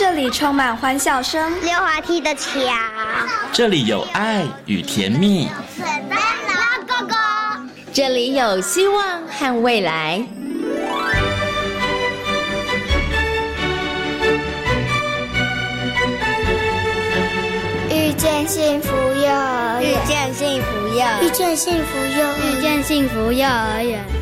这里充满欢笑声，溜滑梯的桥，这里有爱与甜蜜，水灯笼哥哥，这里有希望和未来。遇见幸福幼儿园，遇见幸福幼儿，遇见幸福幼儿，遇见幸福幼儿园。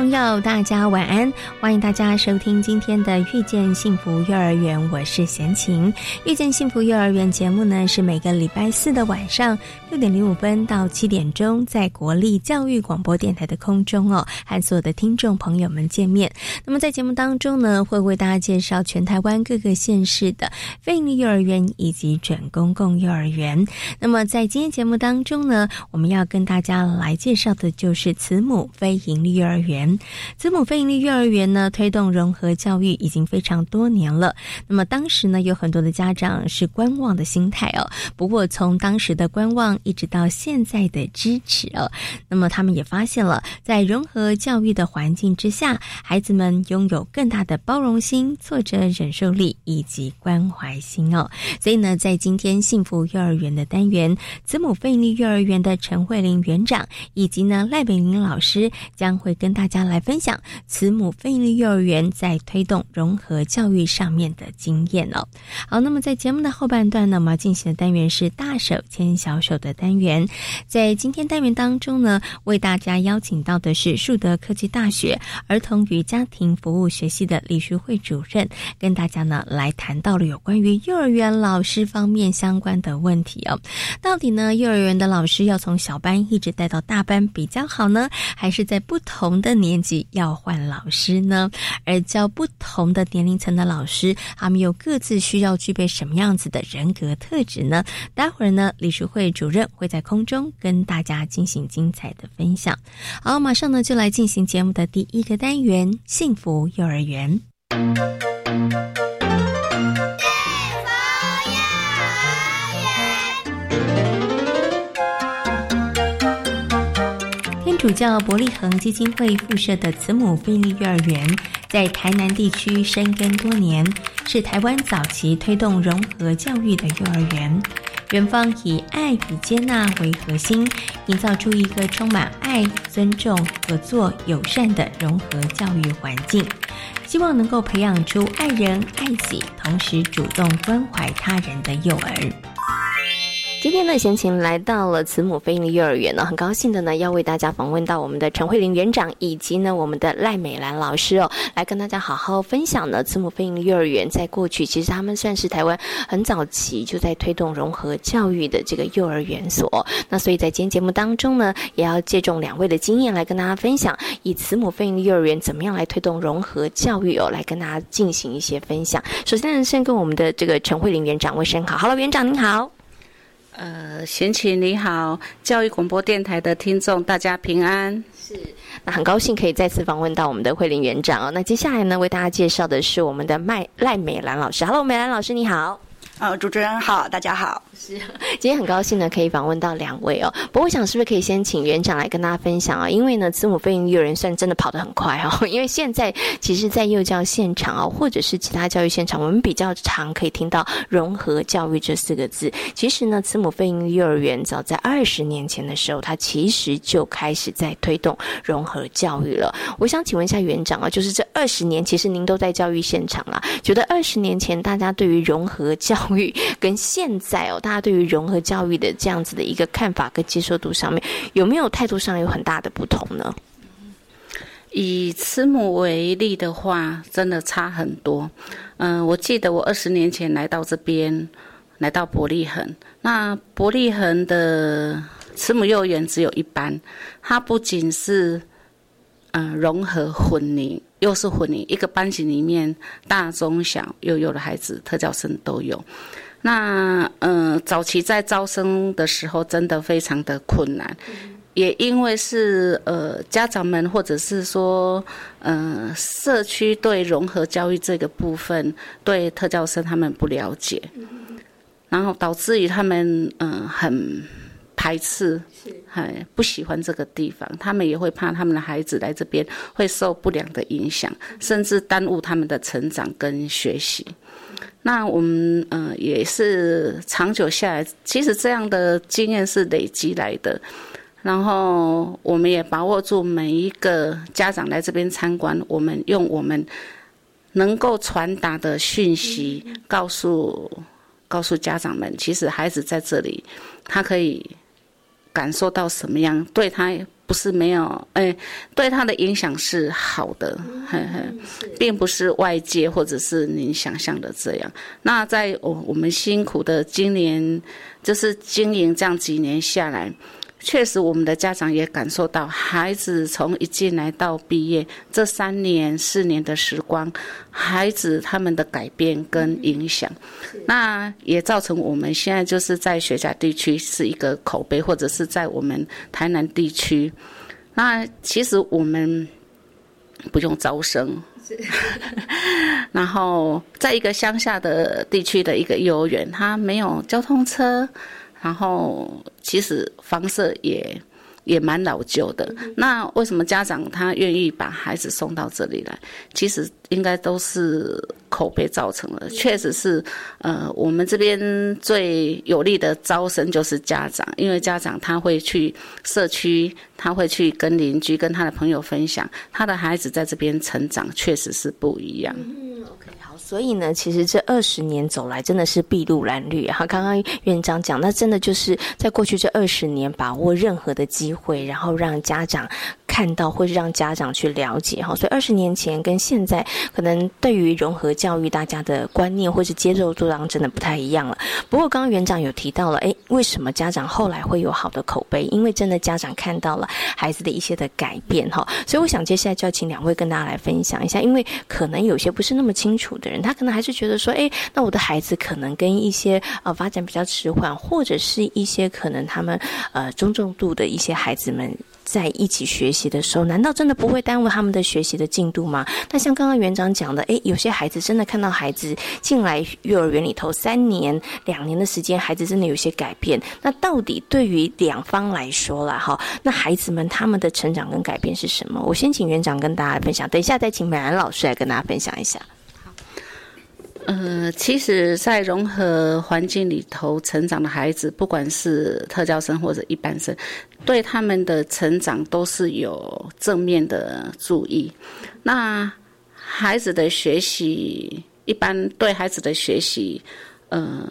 朋友，大家晚安！欢迎大家收听今天的《遇见幸福幼儿园》，我是贤琴。《遇见幸福幼儿园》节目呢，是每个礼拜四的晚上六点零五分到七点钟，在国立教育广播电台的空中哦，和所有的听众朋友们见面。那么在节目当中呢，会为大家介绍全台湾各个县市的非营利幼儿园以及准公共幼儿园。那么在今天节目当中呢，我们要跟大家来介绍的就是慈母非营利幼儿园。子母非营利幼儿园呢，推动融合教育已经非常多年了。那么当时呢，有很多的家长是观望的心态哦。不过从当时的观望一直到现在的支持哦，那么他们也发现了，在融合教育的环境之下，孩子们拥有更大的包容心、挫折忍受力以及关怀心哦。所以呢，在今天幸福幼儿园的单元，子母非营利幼儿园的陈慧玲园长以及呢赖美玲老师将会跟大家。来分享慈母非营利幼儿园在推动融合教育上面的经验哦。好，那么在节目的后半段呢，我们要进行的单元是大手牵小手的单元。在今天单元当中呢，为大家邀请到的是树德科技大学儿童与家庭服务学系的李淑慧主任，跟大家呢来谈到了有关于幼儿园老师方面相关的问题哦。到底呢，幼儿园的老师要从小班一直带到大班比较好呢，还是在不同的年？年级要换老师呢，而教不同的年龄层的老师，他们又各自需要具备什么样子的人格特质呢？待会儿呢，理事会主任会在空中跟大家进行精彩的分享。好，马上呢就来进行节目的第一个单元——幸福幼儿园。主教伯利恒基金会附设的慈母菲利幼儿园，在台南地区深耕多年，是台湾早期推动融合教育的幼儿园。园方以爱与接纳为核心，营造出一个充满爱、尊重、合作、友善的融合教育环境，希望能够培养出爱人爱己，同时主动关怀他人的幼儿。今天呢，贤琴来到了慈母飞鹰幼儿园呢，很高兴的呢，要为大家访问到我们的陈慧玲园长以及呢我们的赖美兰老师哦，来跟大家好好分享呢慈母飞鹰幼儿园在过去其实他们算是台湾很早期就在推动融合教育的这个幼儿园所。那所以在今天节目当中呢，也要借重两位的经验来跟大家分享，以慈母飞鹰幼儿园怎么样来推动融合教育哦，来跟大家进行一些分享。首先呢，先跟我们的这个陈慧玲园长问声好，Hello，园长您好。呃，贤琴你好，教育广播电台的听众大家平安。是，那很高兴可以再次访问到我们的慧玲园长哦。那接下来呢，为大家介绍的是我们的麦赖美兰老师。Hello，美兰老师你好。呃，主持人好，大家好。是，今天很高兴呢，可以访问到两位哦。不过，我想是不是可以先请园长来跟大家分享啊？因为呢，慈母飞行幼儿园算真的跑得很快哦。因为现在其实，在幼教现场啊，或者是其他教育现场，我们比较常可以听到融合教育这四个字。其实呢，慈母飞行幼儿园早在二十年前的时候，它其实就开始在推动融合教育了。我想请问一下园长啊，就是这二十年，其实您都在教育现场啊，觉得二十年前大家对于融合教育跟现在哦，大家对于融合教育的这样子的一个看法跟接受度上面，有没有态度上有很大的不同呢？以慈母为例的话，真的差很多。嗯，我记得我二十年前来到这边，来到伯利恒，那伯利恒的慈母幼儿园只有一班，它不仅是嗯融合混龄，又是混龄，一个班级里面大中小幼幼的孩子，特教生都有。那嗯，早期在招生的时候，真的非常的困难，也因为是呃家长们或者是说呃社区对融合教育这个部分对特教生他们不了解，然后导致于他们嗯很排斥，很不喜欢这个地方，他们也会怕他们的孩子来这边会受不良的影响，甚至耽误他们的成长跟学习。那我们呃也是长久下来，其实这样的经验是累积来的。然后我们也把握住每一个家长来这边参观，我们用我们能够传达的讯息，告诉告诉家长们，其实孩子在这里，他可以感受到什么样，对他。不是没有，哎，对他的影响是好的，嘿嘿，并不是外界或者是您想象的这样。那在我我们辛苦的今年，就是经营这样几年下来。确实，我们的家长也感受到，孩子从一进来到毕业这三年、四年的时光，孩子他们的改变跟影响，那也造成我们现在就是在学甲地区是一个口碑，或者是在我们台南地区，那其实我们不用招生，然后在一个乡下的地区的一个幼儿园，它没有交通车。然后，其实房舍也也蛮老旧的。那为什么家长他愿意把孩子送到这里来？其实应该都是口碑造成的。确实是，呃，我们这边最有力的招生就是家长，因为家长他会去社区，他会去跟邻居、跟他的朋友分享，他的孩子在这边成长确实是不一样。所以呢，其实这二十年走来，真的是筚路蓝缕哈。刚刚院长讲，那真的就是在过去这二十年，把握任何的机会，然后让家长。看到或是让家长去了解哈，所以二十年前跟现在可能对于融合教育大家的观念或是接受度上真的不太一样了。不过刚刚园长有提到了，诶，为什么家长后来会有好的口碑？因为真的家长看到了孩子的一些的改变哈，所以我想接下来就要请两位跟大家来分享一下，因为可能有些不是那么清楚的人，他可能还是觉得说，诶，那我的孩子可能跟一些呃发展比较迟缓，或者是一些可能他们呃中重度的一些孩子们。在一起学习的时候，难道真的不会耽误他们的学习的进度吗？那像刚刚园长讲的，诶，有些孩子真的看到孩子进来幼儿园里头三年、两年的时间，孩子真的有些改变。那到底对于两方来说啦，哈，那孩子们他们的成长跟改变是什么？我先请园长跟大家分享，等一下再请美兰老师来跟大家分享一下。呃，其实，在融合环境里头成长的孩子，不管是特教生或者一般生，对他们的成长都是有正面的注意。那孩子的学习，一般对孩子的学习，呃，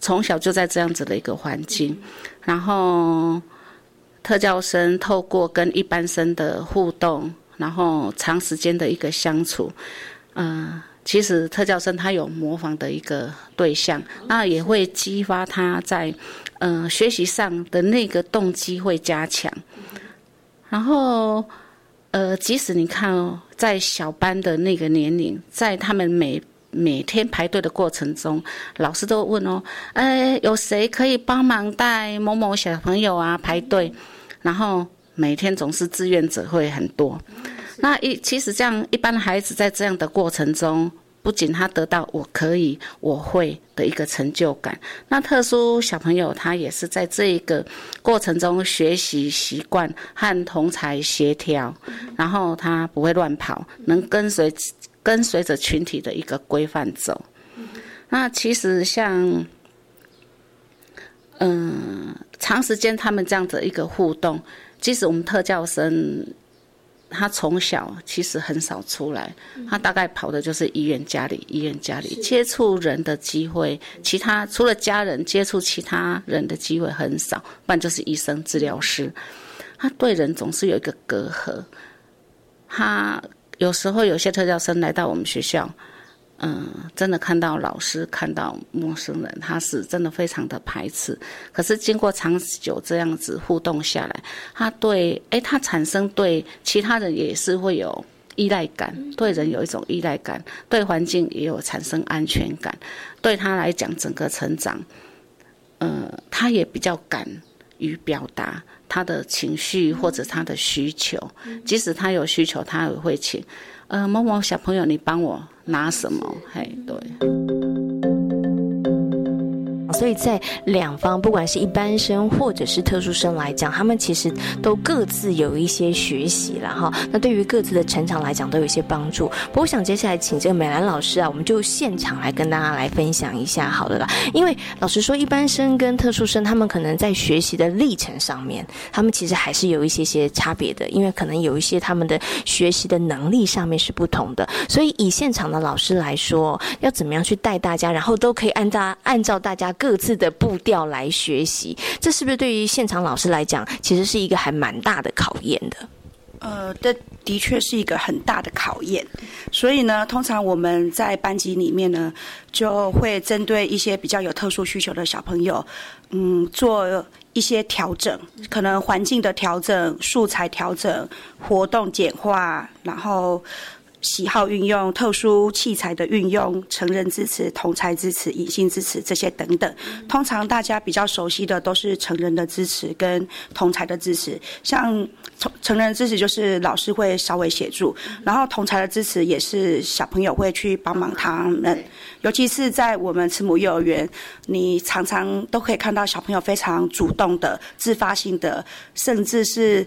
从小就在这样子的一个环境，然后特教生透过跟一般生的互动，然后长时间的一个相处，嗯。其实特教生他有模仿的一个对象，那也会激发他在，嗯，学习上的那个动机会加强。然后，呃，即使你看哦，在小班的那个年龄，在他们每每天排队的过程中，老师都问哦，哎，有谁可以帮忙带某某小朋友啊排队？然后每天总是志愿者会很多。那一其实这样，一般孩子在这样的过程中，不仅他得到我可以我会的一个成就感，那特殊小朋友他也是在这一个过程中学习习惯和同才协调，然后他不会乱跑，能跟随跟随着群体的一个规范走。那其实像，嗯，长时间他们这样的一个互动，即使我们特教生。他从小其实很少出来，他大概跑的就是医院、家里、医院、家里，接触人的机会，其他除了家人接触其他人的机会很少，不然就是医生、治疗师。他对人总是有一个隔阂，他有时候有些特教生来到我们学校。嗯，真的看到老师，看到陌生人，他是真的非常的排斥。可是经过长久这样子互动下来，他对，哎，他产生对其他人也是会有依赖感，对人有一种依赖感，对环境也有产生安全感。对他来讲，整个成长，呃，他也比较敢于表达他的情绪或者他的需求。即使他有需求，他也会请，呃，某某小朋友，你帮我拿什么？嘿，对。所以在两方，不管是一般生或者是特殊生来讲，他们其实都各自有一些学习了哈。那对于各自的成长来讲，都有一些帮助。不过，我想接下来请这个美兰老师啊，我们就现场来跟大家来分享一下好了啦。因为老实说，一般生跟特殊生，他们可能在学习的历程上面，他们其实还是有一些些差别的，因为可能有一些他们的学习的能力上面是不同的。所以，以现场的老师来说，要怎么样去带大家，然后都可以按照按照大家。各自的步调来学习，这是不是对于现场老师来讲，其实是一个还蛮大的考验的？呃，这的确是一个很大的考验。所以呢，通常我们在班级里面呢，就会针对一些比较有特殊需求的小朋友，嗯，做一些调整，可能环境的调整、素材调整、活动简化，然后。喜好运用、特殊器材的运用、成人支持、同才支持、隐性支持这些等等，通常大家比较熟悉的都是成人的支持跟同才的支持。像成成人支持就是老师会稍微协助，然后同才的支持也是小朋友会去帮忙他们。尤其是在我们慈母幼儿园，你常常都可以看到小朋友非常主动的、自发性的，甚至是。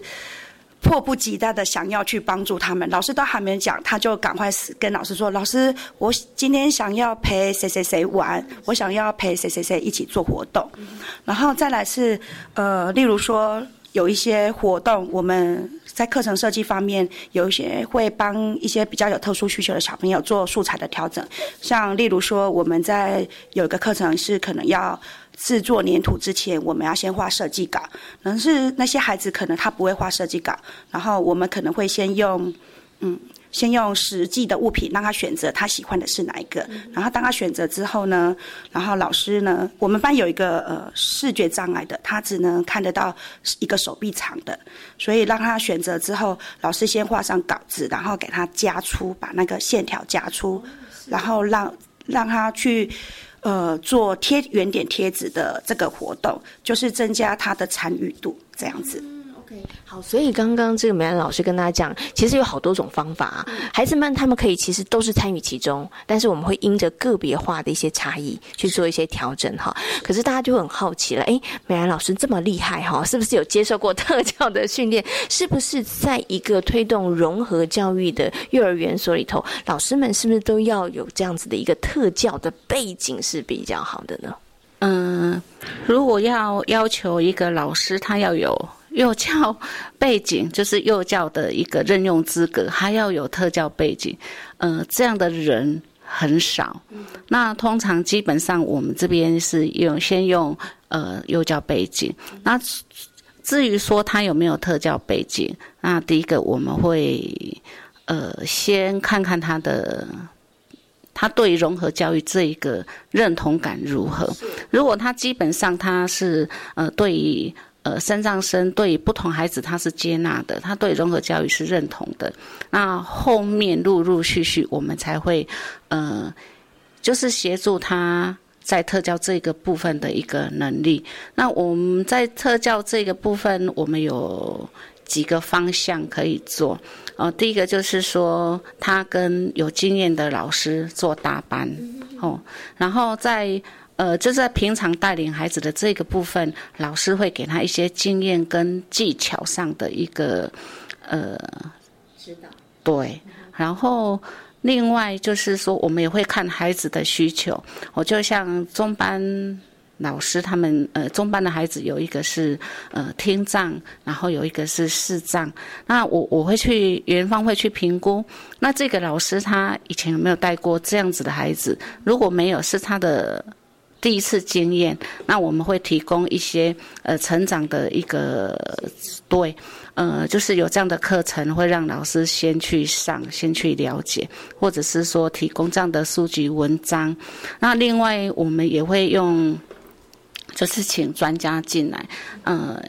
迫不及待的想要去帮助他们，老师都还没讲，他就赶快跟老师说：“老师，我今天想要陪谁谁谁玩，我想要陪谁谁谁一起做活动。”然后再来是呃，例如说有一些活动，我们在课程设计方面有一些会帮一些比较有特殊需求的小朋友做素材的调整，像例如说我们在有一个课程是可能要。制作粘土之前，我们要先画设计稿。可能是那些孩子可能他不会画设计稿，然后我们可能会先用，嗯，先用实际的物品让他选择他喜欢的是哪一个。然后当他选择之后呢，然后老师呢，我们班有一个呃视觉障碍的，他只能看得到一个手臂长的，所以让他选择之后，老师先画上稿子，然后给他加粗，把那个线条加粗，然后让让他去。呃，做贴圆点贴纸的这个活动，就是增加他的参与度，这样子。好，所以刚刚这个美兰老师跟大家讲，其实有好多种方法，孩子们他们可以其实都是参与其中，但是我们会因着个别化的一些差异去做一些调整哈。可是大家就很好奇了，哎，美兰老师这么厉害哈，是不是有接受过特教的训练？是不是在一个推动融合教育的幼儿园所里头，老师们是不是都要有这样子的一个特教的背景是比较好的呢？嗯，如果要要求一个老师，他要有。幼教背景就是幼教的一个任用资格，还要有特教背景，呃，这样的人很少。那通常基本上我们这边是用先用呃幼教背景。那至于说他有没有特教背景，那第一个我们会呃先看看他的他对融合教育这一个认同感如何。如果他基本上他是呃对于呃，身障生对不同孩子他是接纳的，他对融合教育是认同的。那后面陆陆续续，我们才会呃，就是协助他在特教这个部分的一个能力。那我们在特教这个部分，我们有几个方向可以做。呃，第一个就是说，他跟有经验的老师做搭班，哦，然后在。呃，就在平常带领孩子的这个部分，老师会给他一些经验跟技巧上的一个呃指导。对，然后另外就是说，我们也会看孩子的需求。我就像中班老师他们，呃，中班的孩子有一个是呃听障，然后有一个是视障。那我我会去园方会去评估，那这个老师他以前有没有带过这样子的孩子？如果没有，是他的。第一次经验，那我们会提供一些呃成长的一个对，呃，就是有这样的课程，会让老师先去上，先去了解，或者是说提供这样的书籍文章。那另外我们也会用，就是请专家进来，呃。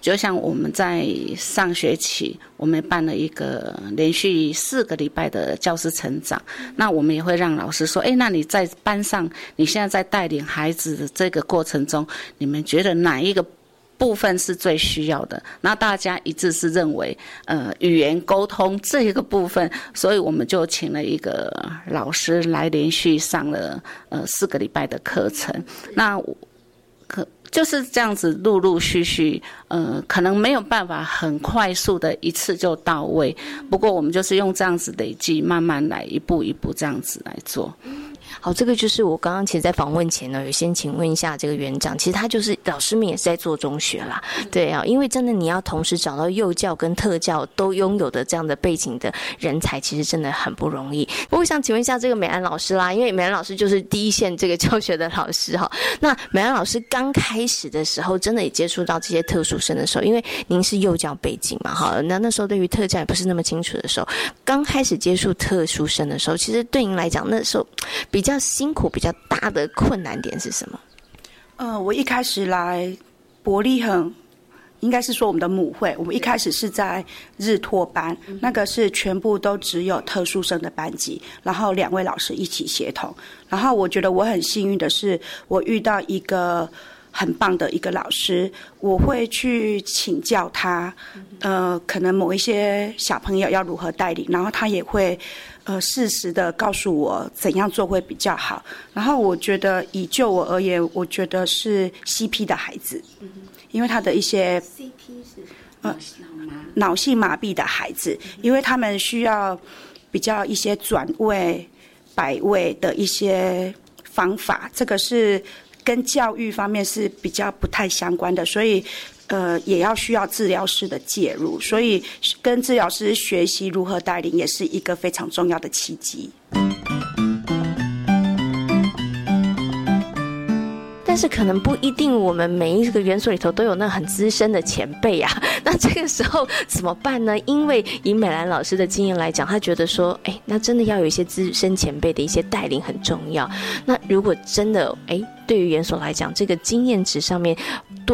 就像我们在上学期，我们办了一个连续四个礼拜的教师成长，那我们也会让老师说：，哎，那你在班上，你现在在带领孩子的这个过程中，你们觉得哪一个部分是最需要的。那大家一致是认为，呃，语言沟通这一个部分，所以我们就请了一个老师来连续上了呃四个礼拜的课程。那就是这样子，陆陆续续，呃，可能没有办法很快速的一次就到位。不过我们就是用这样子累积，慢慢来，一步一步这样子来做。好，这个就是我刚刚其实，在访问前呢，有先请问一下这个园长，其实他就是老师们也是在做中学啦，对啊，因为真的你要同时找到幼教跟特教都拥有的这样的背景的人才，其实真的很不容易。我想请问一下这个美安老师啦，因为美安老师就是第一线这个教学的老师哈。那美安老师刚开始的时候，真的也接触到这些特殊生的时候，因为您是幼教背景嘛，哈，那那时候对于特教也不是那么清楚的时候，刚开始接触特殊生的时候，其实对您来讲，那时候比较。比较辛苦、比较大的困难点是什么？呃，我一开始来伯利恒，应该是说我们的母会，我们一开始是在日托班，那个是全部都只有特殊生的班级，然后两位老师一起协同。然后我觉得我很幸运的是，我遇到一个很棒的一个老师，我会去请教他，呃，可能某一些小朋友要如何带领，然后他也会。呃，适时的告诉我怎样做会比较好。然后我觉得，以就我而言，我觉得是 CP 的孩子，因为他的一些 CP 是呃脑性麻痹的孩子，因为他们需要比较一些转位、摆位的一些方法，这个是跟教育方面是比较不太相关的，所以。呃，也要需要治疗师的介入，所以跟治疗师学习如何带领，也是一个非常重要的契机。但是可能不一定，我们每一个元素里头都有那很资深的前辈啊。那这个时候怎么办呢？因为以美兰老师的经验来讲，他觉得说，哎，那真的要有一些资深前辈的一些带领很重要。那如果真的，哎，对于元所来讲，这个经验值上面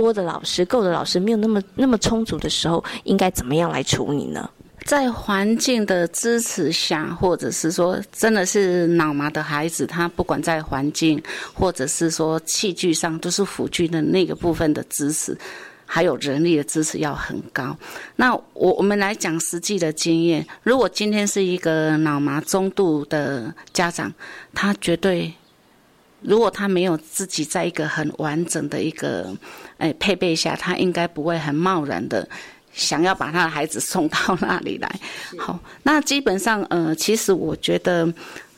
多的老师、够的老师没有那么那么充足的时候，应该怎么样来处理呢？在环境的支持下，或者是说真的是脑麻的孩子，他不管在环境，或者是说器具上，都是辅具的那个部分的支持，还有人力的支持要很高。那我我们来讲实际的经验，如果今天是一个脑麻中度的家长，他绝对，如果他没有自己在一个很完整的一个诶配备下，他应该不会很贸然的。想要把他的孩子送到那里来，好，那基本上，呃，其实我觉得，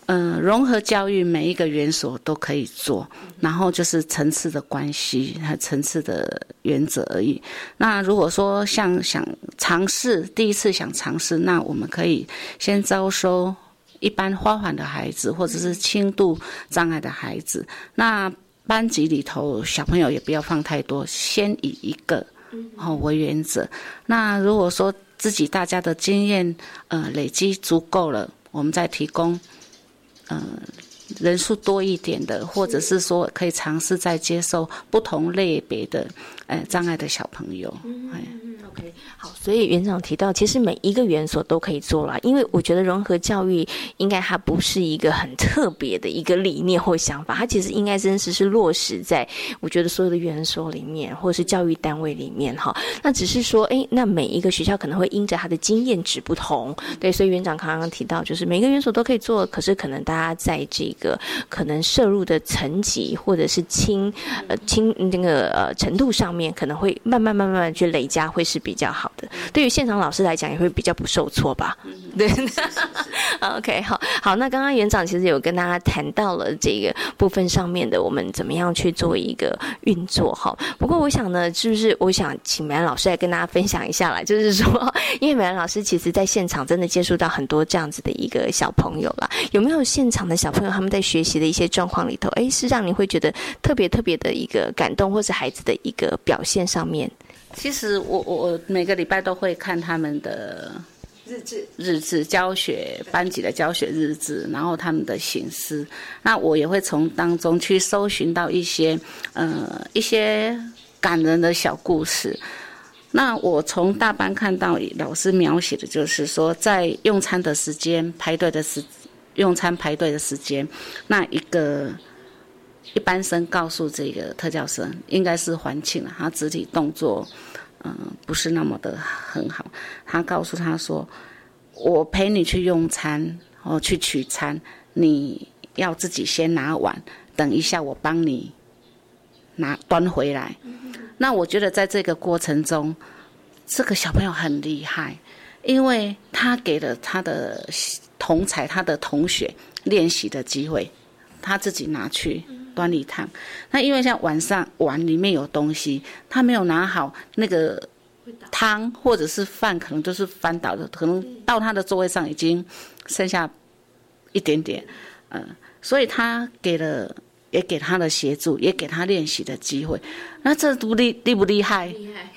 呃，融合教育每一个园所都可以做，然后就是层次的关系和层次的原则而已。那如果说像想尝试第一次想尝试，那我们可以先招收一般花环的孩子，或者是轻度障碍的孩子。那班级里头小朋友也不要放太多，先以一个。哦为原则。那如果说自己大家的经验呃累积足够了，我们再提供呃人数多一点的，或者是说可以尝试再接受不同类别的呃障碍的小朋友。嗯，OK。好，所以园长提到，其实每一个园所都可以做啦，因为我觉得融合教育应该它不是一个很特别的一个理念或想法，它其实应该真实是落实在我觉得所有的园所里面，或者是教育单位里面哈。那只是说，哎，那每一个学校可能会因着他的经验值不同，对，所以园长刚刚提到，就是每个园所都可以做，可是可能大家在这个可能摄入的层级或者是轻呃轻那个呃程度上面，面可能会慢慢慢慢去累加，会是比较好。的，对于现场老师来讲也会比较不受挫吧？对，OK，好，好，那刚刚园长其实有跟大家谈到了这个部分上面的，我们怎么样去做一个运作哈。不过我想呢，是不是我想请美兰老师来跟大家分享一下啦？就是说，因为美兰老师其实在现场真的接触到很多这样子的一个小朋友啦，有没有现场的小朋友他们在学习的一些状况里头，哎，是让你会觉得特别特别的一个感动，或是孩子的一个表现上面？其实我我我每个礼拜都会看他们的日志日志教学班级的教学日志，然后他们的形式，那我也会从当中去搜寻到一些呃一些感人的小故事。那我从大班看到老师描写的就是说，在用餐的时间排队的时用餐排队的时间，那一个一般生告诉这个特教生，应该是环庆了，他肢体动作嗯不是那么的很好，他告诉他说，我陪你去用餐，哦去取餐，你要自己先拿碗，等一下我帮你拿端回来。那我觉得在这个过程中，这个小朋友很厉害，因为他给了他的同才、他的同学练习的机会，他自己拿去端礼堂。那因为像晚上碗里面有东西，他没有拿好那个汤或者是饭，可能都是翻倒的，可能到他的座位上已经剩下一点点，嗯，所以他给了。也给他的协助，也给他练习的机会。那这独立厉不厉害？厉害，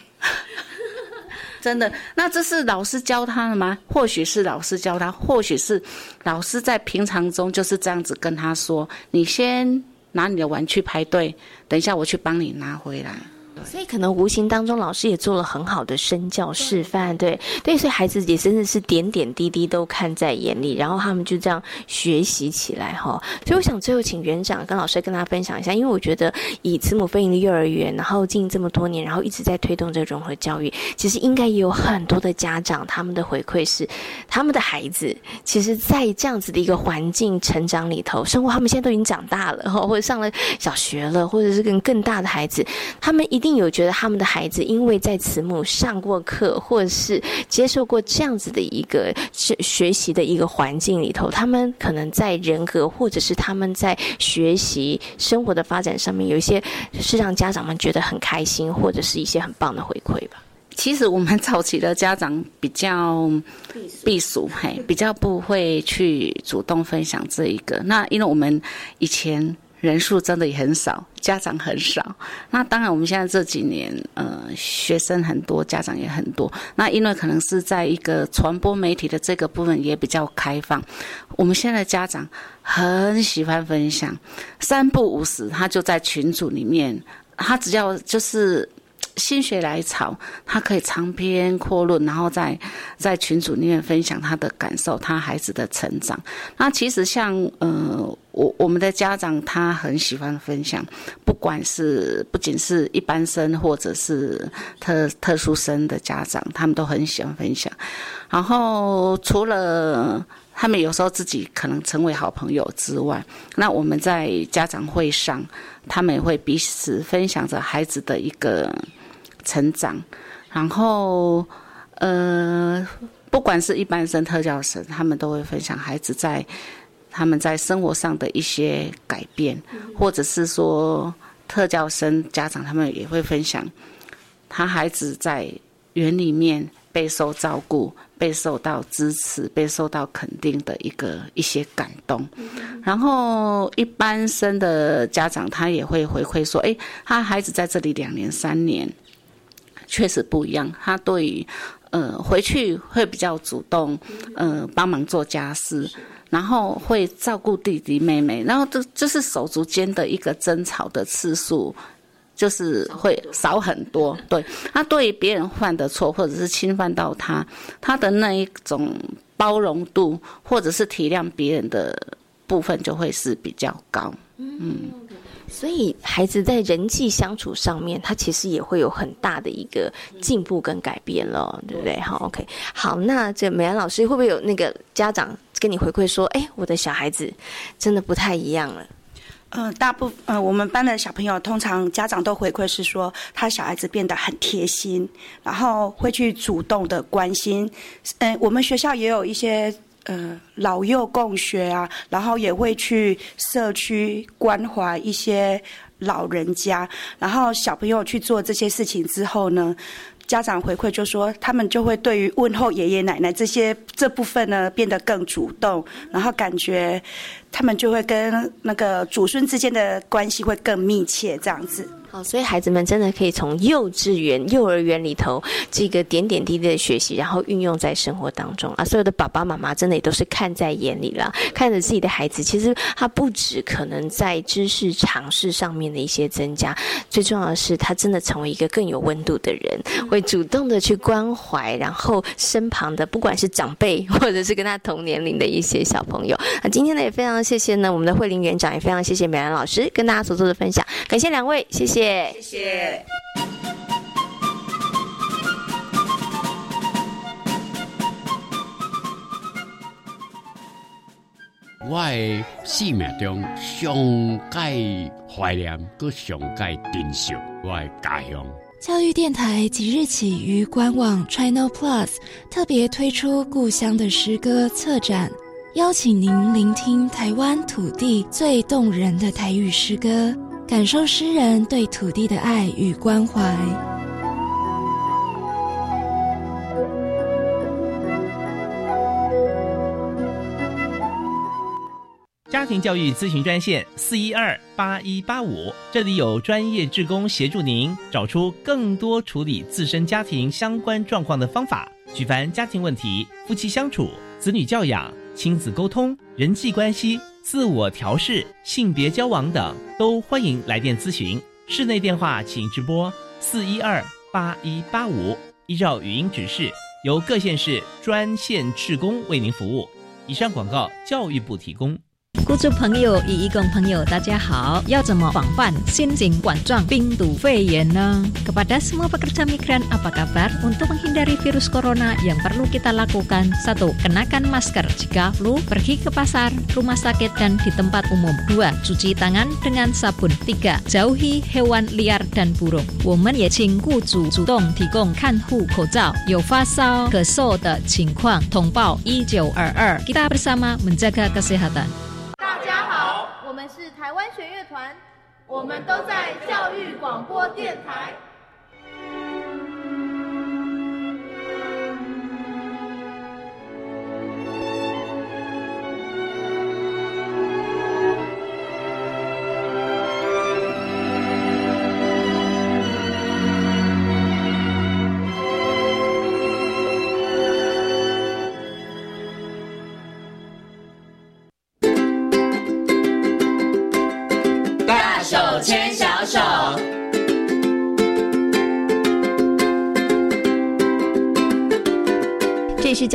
真的。那这是老师教他的吗？或许是老师教他，或许是老师在平常中就是这样子跟他说：“你先拿你的玩具排队，等一下我去帮你拿回来。”所以可能无形当中，老师也做了很好的身教示范，对对，所以孩子也真的是点点滴滴都看在眼里，然后他们就这样学习起来哈。所以我想最后请园长跟老师跟大家分享一下，因为我觉得以慈母飞营的幼儿园，然后经营这么多年，然后一直在推动这个融合教育，其实应该也有很多的家长他们的回馈是，他们的孩子其实，在这样子的一个环境成长里头，生活他们现在都已经长大了哈，或者上了小学了，或者是跟更大的孩子，他们一定。有觉得他们的孩子因为在慈母上过课，或者是接受过这样子的一个学学习的一个环境里头，他们可能在人格或者是他们在学习生活的发展上面，有一些是让家长们觉得很开心，或者是一些很棒的回馈吧。其实我们早期的家长比较避俗，嘿，比较不会去主动分享这一个。那因为我们以前。人数真的也很少，家长很少。那当然，我们现在这几年，呃，学生很多，家长也很多。那因为可能是在一个传播媒体的这个部分也比较开放，我们现在家长很喜欢分享，三不五时他就在群组里面，他只要就是。心血来潮，他可以长篇阔论，然后在在群组里面分享他的感受，他孩子的成长。那其实像呃，我我们的家长他很喜欢分享，不管是不仅是一般生或者是特特殊生的家长，他们都很喜欢分享。然后除了他们有时候自己可能成为好朋友之外，那我们在家长会上，他们也会彼此分享着孩子的一个。成长，然后，呃，不管是一般生、特教生，他们都会分享孩子在他们在生活上的一些改变，或者是说特教生家长他们也会分享他孩子在园里面备受照顾、被受到支持、被受到肯定的一个一些感动。然后一般生的家长他也会回馈说：“哎，他孩子在这里两年、三年。”确实不一样，他对于，呃，回去会比较主动，呃，帮忙做家事，然后会照顾弟弟妹妹，然后这就是手足间的一个争吵的次数，就是会少很多。对他对于别人犯的错或者是侵犯到他，他的那一种包容度或者是体谅别人的部分就会是比较高。嗯。所以，孩子在人际相处上面，他其实也会有很大的一个进步跟改变了，对不对？好，OK，好，那这美兰老师会不会有那个家长跟你回馈说，哎，我的小孩子真的不太一样了？嗯，大部分嗯，我们班的小朋友通常家长都回馈是说，他小孩子变得很贴心，然后会去主动的关心。嗯，我们学校也有一些。呃，老幼共学啊，然后也会去社区关怀一些老人家，然后小朋友去做这些事情之后呢，家长回馈就说，他们就会对于问候爷爷奶奶这些这部分呢变得更主动，然后感觉他们就会跟那个祖孙之间的关系会更密切，这样子。好，所以孩子们真的可以从幼稚园、幼儿园里头这个点点滴滴的学习，然后运用在生活当中啊。所有的爸爸妈妈真的也都是看在眼里了，看着自己的孩子，其实他不止可能在知识尝试上面的一些增加，最重要的是他真的成为一个更有温度的人，会主动的去关怀，然后身旁的不管是长辈或者是跟他同年龄的一些小朋友。那今天呢也非常谢谢呢我们的慧玲园长，也非常谢谢美兰老师跟大家所做的分享，感谢两位，谢谢。谢谢。我的生命中上界怀念，搁上界珍惜我的家乡。教育电台即日起于官网 China Plus 特别推出故乡的诗歌策展，邀请您聆听台湾土地最动人的台语诗歌。感受诗人对土地的爱与关怀。家庭教育咨询专线四一二八一八五，这里有专业志工协助您找出更多处理自身家庭相关状况的方法。举凡家庭问题、夫妻相处、子女教养、亲子沟通、人际关系。自我调试、性别交往等，都欢迎来电咨询。室内电话请直拨四一二八一八五，依照语音指示，由各县市专线职工为您服务。以上广告，教育部提供。雇主朋友与义工朋友，大家好！要怎么防范新型冠状病毒肺炎呢？Kepada semua pekerja migran, apa kabar? Untuk menghindari virus corona, yang perlu kita lakukan satu, kenakan masker jika flu, pergi ke pasar, rumah sakit dan di tempat umum. Dua, cuci tangan dengan sabun. Tiga, jauhi hewan liar dan burung. 我们也请雇主主动提供看护口罩。有发烧、咳嗽的情况，通报一九二二。Kita bersama menjaga kesehatan. 是台湾弦乐团，我们都在教育广播电台。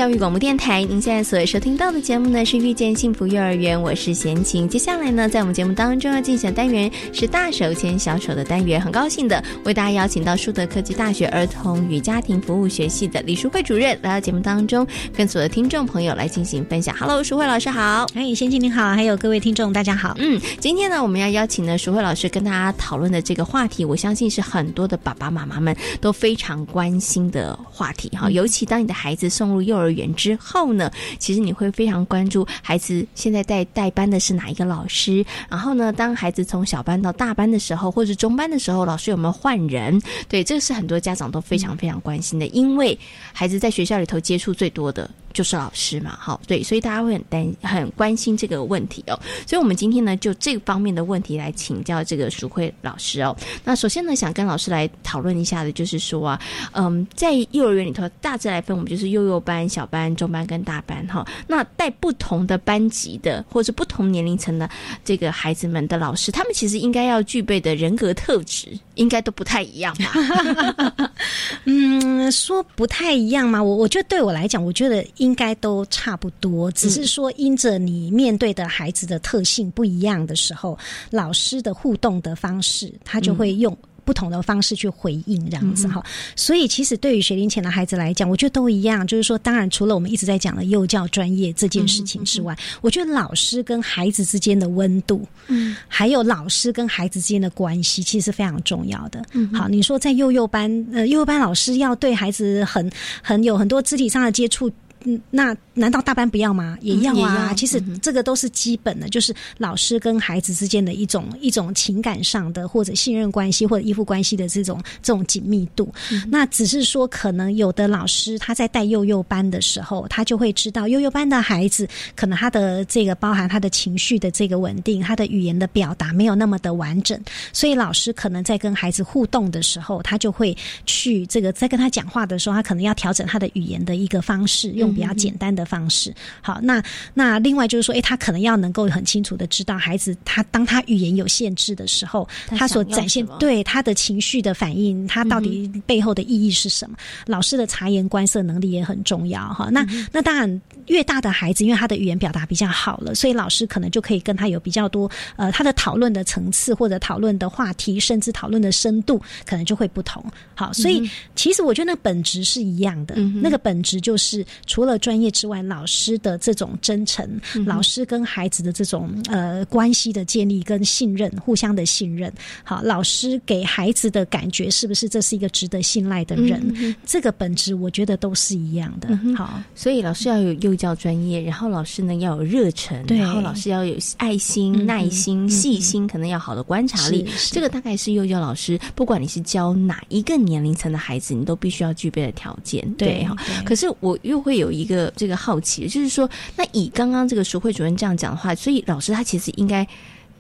教育广播电台，您现在所收听到的节目呢是遇见幸福幼儿园，我是贤琴。接下来呢，在我们节目当中要进行的单元是大手牵小手的单元，很高兴的为大家邀请到树德科技大学儿童与家庭服务学系的李淑慧主任来到节目当中，跟所有的听众朋友来进行分享。Hello，淑慧老师好，哎，贤琴您好，还有各位听众大家好。嗯，今天呢，我们要邀请呢淑慧老师跟大家讨论的这个话题，我相信是很多的爸爸妈妈们都非常关心的话题哈，尤其当你的孩子送入幼幼儿园之后呢，其实你会非常关注孩子现在在带班的是哪一个老师。然后呢，当孩子从小班到大班的时候，或者中班的时候，老师有没有换人？对，这个是很多家长都非常非常关心的，因为孩子在学校里头接触最多的。就是老师嘛，好，对，所以大家会很担很关心这个问题哦。所以，我们今天呢，就这方面的问题来请教这个淑慧老师哦。那首先呢，想跟老师来讨论一下的，就是说啊，嗯，在幼儿园里头，大致来分，我们就是幼幼班、小班、中班跟大班哈。那带不同的班级的，或者不同年龄层的这个孩子们的老师，他们其实应该要具备的人格特质，应该都不太一样吧？嗯，说不太一样吗？我我觉得对我来讲，我觉得。应该都差不多，只是说因着你面对的孩子的特性不一样的时候，老师的互动的方式，他就会用。不同的方式去回应这样子哈，所以其实对于学龄前的孩子来讲，我觉得都一样。就是说，当然除了我们一直在讲的幼教专业这件事情之外，我觉得老师跟孩子之间的温度，嗯，还有老师跟孩子之间的关系，其实是非常重要的。嗯，好，你说在幼幼班，呃，幼幼班老师要对孩子很很有很多肢体上的接触。嗯，那难道大班不要吗？也要啊。其实这个都是基本的，就是老师跟孩子之间的一种一种情感上的或者信任关系或者依附关系的这种这种紧密度。那只是说，可能有的老师他在带幼幼班的时候，他就会知道幼幼班的孩子可能他的这个包含他的情绪的这个稳定，他的语言的表达没有那么的完整，所以老师可能在跟孩子互动的时候，他就会去这个在跟他讲话的时候，他可能要调整他的语言的一个方式，用比较简单的方式。好，那那另外就是说，诶，他可能要能够很清楚的知道孩子他当他语言有限制的时候，他所展现对他的情绪的反应，他到底背后的意义是什么？老师的察言观色能力也很重要哈。那那当然，越大的孩子，因为他的语言表达比较好了，所以老师可能就可以跟他有比较多呃，他的讨论的层次或者讨论的话题，甚至讨论的深度，可能就会不同。好，所以其实我觉得那本质是一样的，那个本质就是除了专业之外，老师的这种真诚，老师跟孩子的这种呃关系的建立跟信任，互相的信任。好，老师给孩子的感觉是不是这是一个值得信赖的人？这个本质我觉得都是一样的。好，所以老师要有幼教专业，然后老师呢要有热忱，然后老师要有爱心、耐心、细心，可能要好的观察力。这个大概是幼教老师，不管你是教哪一个年龄层的孩子，你都必须要具备的条件。对哈，可是我又会有一个这个好奇，就是说，那以刚刚这个淑慧主任这样讲的话，所以老师他其实应该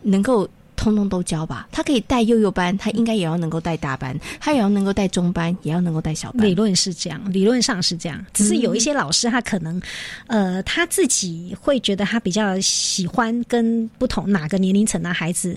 能够。通通都教吧，他可以带幼幼班，他应该也要能够带大班，他也要能够带中班，也要能够带小班。理论是这样，理论上是这样，只是有一些老师他可能，呃，他自己会觉得他比较喜欢跟不同哪个年龄层的孩子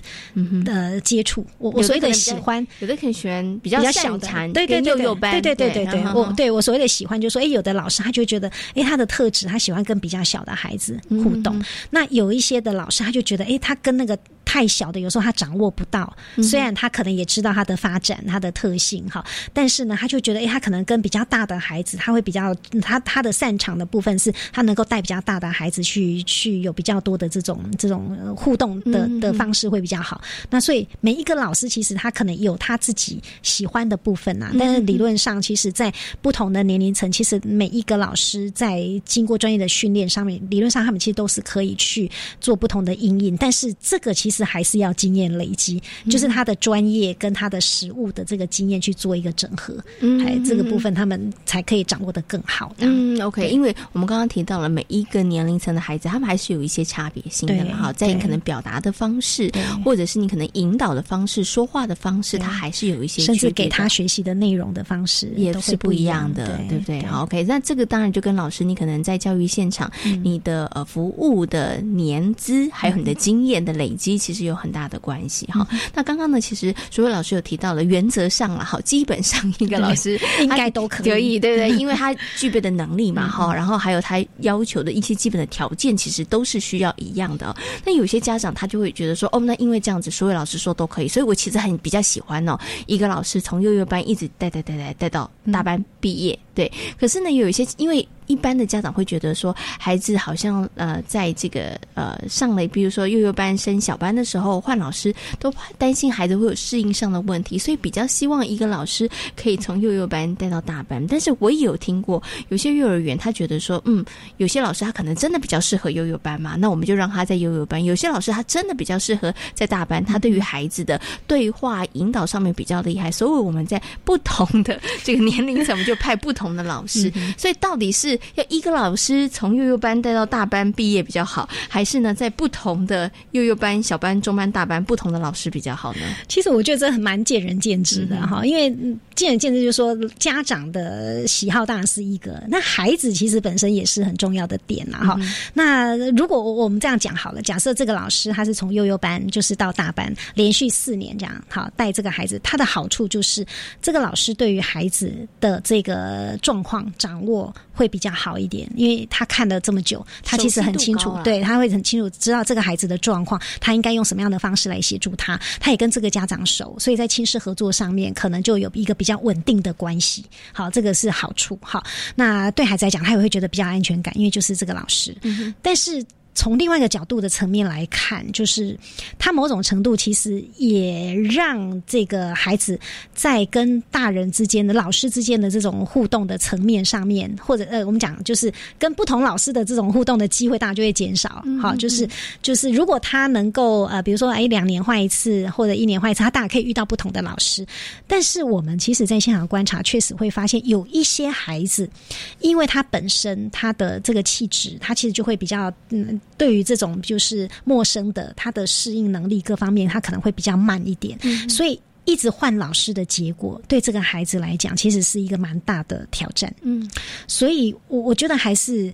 的接触。我我所谓的喜欢，有的可能喜欢比较小的，对对幼幼班，对对对对对。我对我所谓的喜欢，就是说，哎，有的老师他就觉得，哎，他的特质他喜欢跟比较小的孩子互动。那有一些的老师他就觉得，哎，他跟那个。太小的，有时候他掌握不到。虽然他可能也知道他的发展、他的特性哈，但是呢，他就觉得，哎，他可能跟比较大的孩子，他会比较他他的擅长的部分是，他能够带比较大的孩子去去有比较多的这种这种互动的的方式会比较好。那所以每一个老师其实他可能有他自己喜欢的部分啊，但是理论上，其实在不同的年龄层，其实每一个老师在经过专业的训练上面，理论上他们其实都是可以去做不同的应用。但是这个其实。还是要经验累积，就是他的专业跟他的实物的这个经验去做一个整合，嗯，这个部分他们才可以掌握的更好。嗯，OK，因为我们刚刚提到了每一个年龄层的孩子，他们还是有一些差别性的哈，在你可能表达的方式，或者是你可能引导的方式、说话的方式，他还是有一些，甚至给他学习的内容的方式也是不一样的，对不对？好，OK，那这个当然就跟老师你可能在教育现场，你的呃服务的年资，还有你的经验的累积。其实有很大的关系哈。那刚刚呢，其实所有老师有提到了，原则上了，哈，基本上一个老师应该都可以，对不对？因为他具备的能力嘛，哈，然后还有他要求的一些基本的条件，其实都是需要一样的。那有些家长他就会觉得说，哦，那因为这样子，所有老师说都可以，所以我其实很比较喜欢哦，一个老师从幼幼班一直带带带带带到大班毕业，对。可是呢，有一些因为。一般的家长会觉得说，孩子好像呃，在这个呃上了，比如说幼幼班升小班的时候，换老师都担心孩子会有适应上的问题，所以比较希望一个老师可以从幼幼班带到大班。但是我也有听过有些幼儿园，他觉得说，嗯，有些老师他可能真的比较适合幼幼班嘛，那我们就让他在幼幼班；有些老师他真的比较适合在大班，他对于孩子的对话引导上面比较厉害，所以我们在不同的这个年龄层，我们就派不同的老师。所以到底是。要一个老师从幼幼班带到大班毕业比较好，还是呢在不同的幼幼班、小班、中班、大班不同的老师比较好呢？其实我觉得这很蛮见仁见智的哈，因为见仁见智就是说家长的喜好当然是一个，那孩子其实本身也是很重要的点了哈。那如果我们这样讲好了，假设这个老师他是从幼幼班就是到大班连续四年这样好带这个孩子，他的好处就是这个老师对于孩子的这个状况掌握会比较。好一点，因为他看了这么久，他其实很清楚，对他会很清楚知道这个孩子的状况，他应该用什么样的方式来协助他。他也跟这个家长熟，所以在亲师合作上面可能就有一个比较稳定的关系。好，这个是好处。好，那对孩子来讲，他也会觉得比较安全感，因为就是这个老师。但是。从另外一个角度的层面来看，就是他某种程度其实也让这个孩子在跟大人之间的、老师之间的这种互动的层面上面，或者呃，我们讲就是跟不同老师的这种互动的机会，当然就会减少。好，就是就是如果他能够呃，比如说哎，两年换一次或者一年换一次，他当然可以遇到不同的老师。但是我们其实在现场观察，确实会发现有一些孩子，因为他本身他的这个气质，他其实就会比较嗯。对于这种就是陌生的，他的适应能力各方面，他可能会比较慢一点，所以一直换老师的结果，对这个孩子来讲，其实是一个蛮大的挑战。嗯，所以我我觉得还是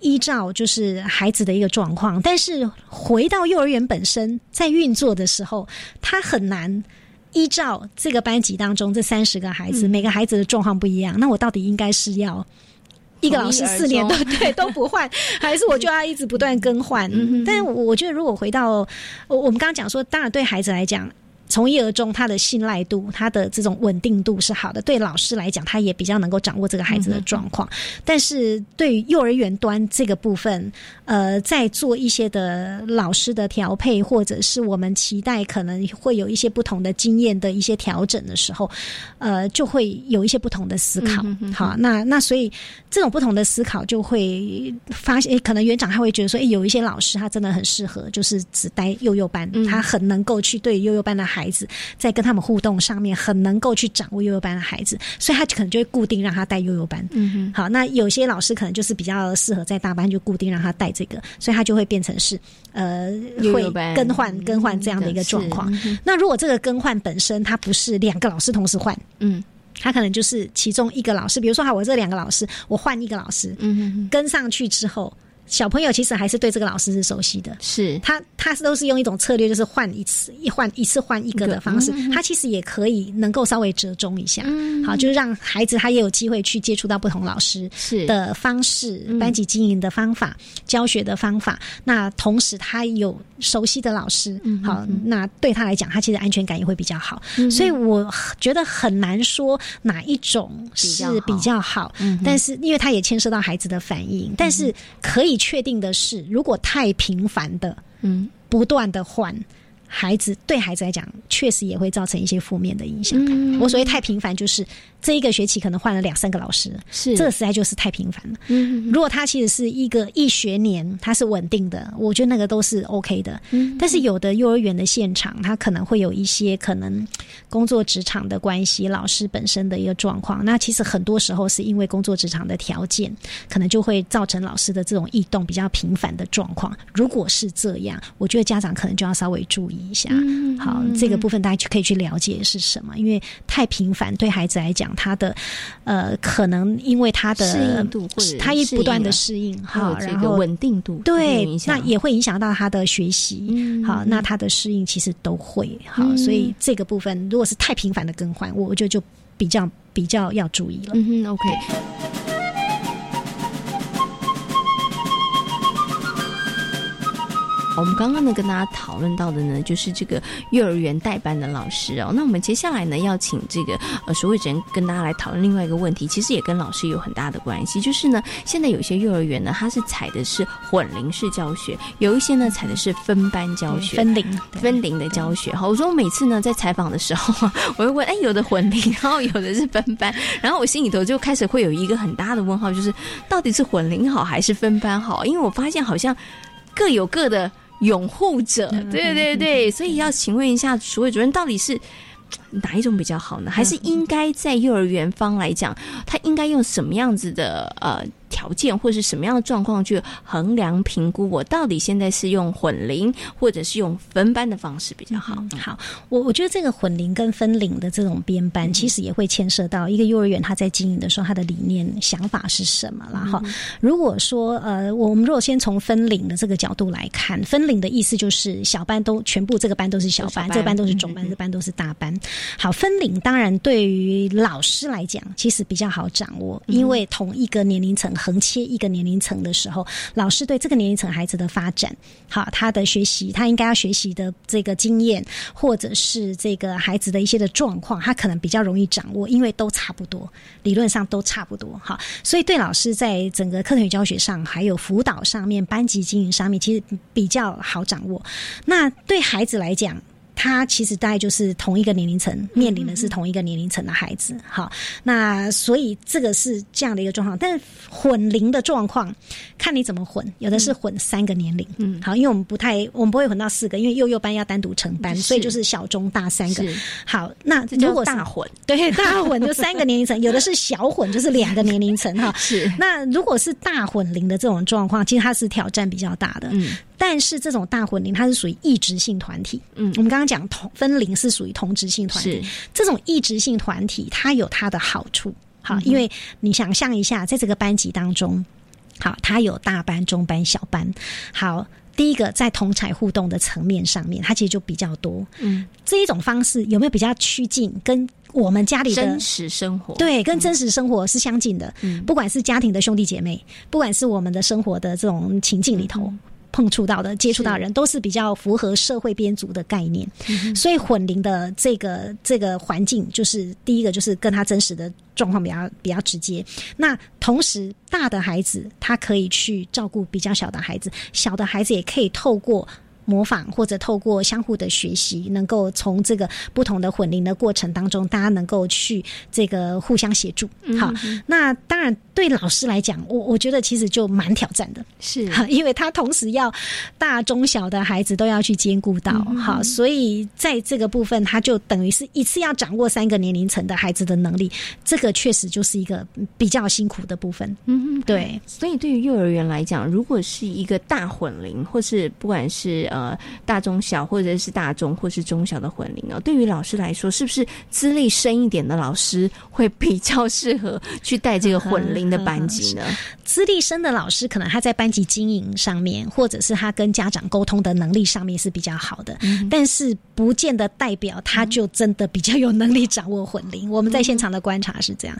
依照就是孩子的一个状况，但是回到幼儿园本身在运作的时候，他很难依照这个班级当中这三十个孩子，每个孩子的状况不一样，那我到底应该是要？一个老师四年都对都不换，还是我就要一直不断更换？但我觉得，如果回到我我们刚刚讲说，当然对孩子来讲。从一而终，他的信赖度、他的这种稳定度是好的。对老师来讲，他也比较能够掌握这个孩子的状况。但是对于幼儿园端这个部分，呃，在做一些的老师的调配，或者是我们期待可能会有一些不同的经验的一些调整的时候，呃，就会有一些不同的思考。好，那那所以这种不同的思考就会发现，可能园长他会觉得说，哎，有一些老师他真的很适合，就是只待幼幼班，他很能够去对幼幼班的。孩子在跟他们互动上面很能够去掌握幼幼班的孩子，所以他可能就会固定让他带幼幼班。嗯哼，好，那有些老师可能就是比较适合在大班，就固定让他带这个，所以他就会变成是呃会更换更换这样的一个状况。那如果这个更换本身他不是两个老师同时换，嗯，他可能就是其中一个老师，比如说哈，我这两个老师我换一个老师，嗯哼，跟上去之后。小朋友其实还是对这个老师是熟悉的，是。他他都是用一种策略，就是换一次一换一次换一个的方式，他其实也可以能够稍微折中一下，好，就是让孩子他也有机会去接触到不同老师的方式、班级经营的方法、教学的方法。那同时他有熟悉的老师，好，那对他来讲，他其实安全感也会比较好。所以我觉得很难说哪一种是比较好，但是因为他也牵涉到孩子的反应，但是可以。确定的是，如果太频繁的，嗯，不断的换。孩子对孩子来讲，确实也会造成一些负面的影响。我所谓太频繁，就是这一个学期可能换了两三个老师，是这个实在就是太频繁了。嗯，如果他其实是一个一学年，他是稳定的，我觉得那个都是 OK 的。嗯，但是有的幼儿园的现场，他可能会有一些可能工作职场的关系，老师本身的一个状况。那其实很多时候是因为工作职场的条件，可能就会造成老师的这种异动比较频繁的状况。如果是这样，我觉得家长可能就要稍微注意。一下，好，这个部分大家就可以去了解是什么，因为太频繁对孩子来讲，他的呃，可能因为他的适应度或者他一不断的适应，好，然后稳定度对，那也会影响到他的学习，好，那他的适应其实都会好，所以这个部分如果是太频繁的更换，我觉得就比较比较要注意了。嗯哼，OK。我们刚刚呢跟大家讨论到的呢，就是这个幼儿园代班的老师哦。那我们接下来呢要请这个呃苏慧珍跟大家来讨论另外一个问题，其实也跟老师有很大的关系。就是呢，现在有些幼儿园呢，它是采的是混龄式教学，有一些呢采的是分班教学，分龄分龄的教学。哈，我说我每次呢在采访的时候，我会问，哎，有的混龄，然后有的是分班，然后我心里头就开始会有一个很大的问号，就是到底是混龄好还是分班好？因为我发现好像各有各的。拥护者，对对对，所以要请问一下，楚位主任，到底是哪一种比较好呢？还是应该在幼儿园方来讲，他应该用什么样子的呃？条件或是什么样的状况去衡量评估？我到底现在是用混龄，或者是用分班的方式比较好？好，我我觉得这个混龄跟分龄的这种编班，其实也会牵涉到一个幼儿园他在经营的时候，他的理念想法是什么了哈。如果说呃，我们如果先从分龄的这个角度来看，分龄的意思就是小班都全部这个班都是小班，这个班都是中班，这个班都是大班。好，分龄当然对于老师来讲，其实比较好掌握，因为同一个年龄层。横切一个年龄层的时候，老师对这个年龄层孩子的发展，好，他的学习，他应该要学习的这个经验，或者是这个孩子的一些的状况，他可能比较容易掌握，因为都差不多，理论上都差不多，哈，所以对老师在整个课程与教学上，还有辅导上面、班级经营上面，其实比较好掌握。那对孩子来讲，他其实大概就是同一个年龄层面临的是同一个年龄层的孩子，好，那所以这个是这样的一个状况。但是混龄的状况，看你怎么混，有的是混三个年龄，嗯，好，因为我们不太，我们不会混到四个，因为幼幼班要单独成班，所以就是小中大三个。好，那如果大混，对，大混就三个年龄层，有的是小混，就是两个年龄层，哈，是。那如果是大混龄的这种状况，其实它是挑战比较大的，嗯。但是这种大混龄，它是属于异质性团体。嗯，我们刚刚讲同分龄是属于同质性团体。这种异质性团体，它有它的好处。好，因为你想象一下，在这个班级当中，好，它有大班、中班、小班。好，第一个在同才互动的层面上面，它其实就比较多。嗯，这一种方式有没有比较趋近跟我们家里的真实生活？对，跟真实生活是相近的。嗯，不管是家庭的兄弟姐妹，不管是我们的生活的这种情境里头。碰触到的、接触到人，都是比较符合社会编组的概念，所以混龄的这个这个环境，就是第一个就是跟他真实的状况比较比较直接。那同时，大的孩子他可以去照顾比较小的孩子，小的孩子也可以透过。模仿或者透过相互的学习，能够从这个不同的混龄的过程当中，大家能够去这个互相协助。好，那当然对老师来讲，我我觉得其实就蛮挑战的，是，因为他同时要大中小的孩子都要去兼顾到，好，所以在这个部分，他就等于是一次要掌握三个年龄层的孩子的能力，这个确实就是一个比较辛苦的部分。嗯，对。所以对于幼儿园来讲，如果是一个大混龄，或是不管是呃，大中小或者是大中或是中小的混龄哦，对于老师来说，是不是资历深一点的老师会比较适合去带这个混龄的班级呢？资历深的老师，可能他在班级经营上面，或者是他跟家长沟通的能力上面是比较好的，但是不见得代表他就真的比较有能力掌握混龄。我们在现场的观察是这样，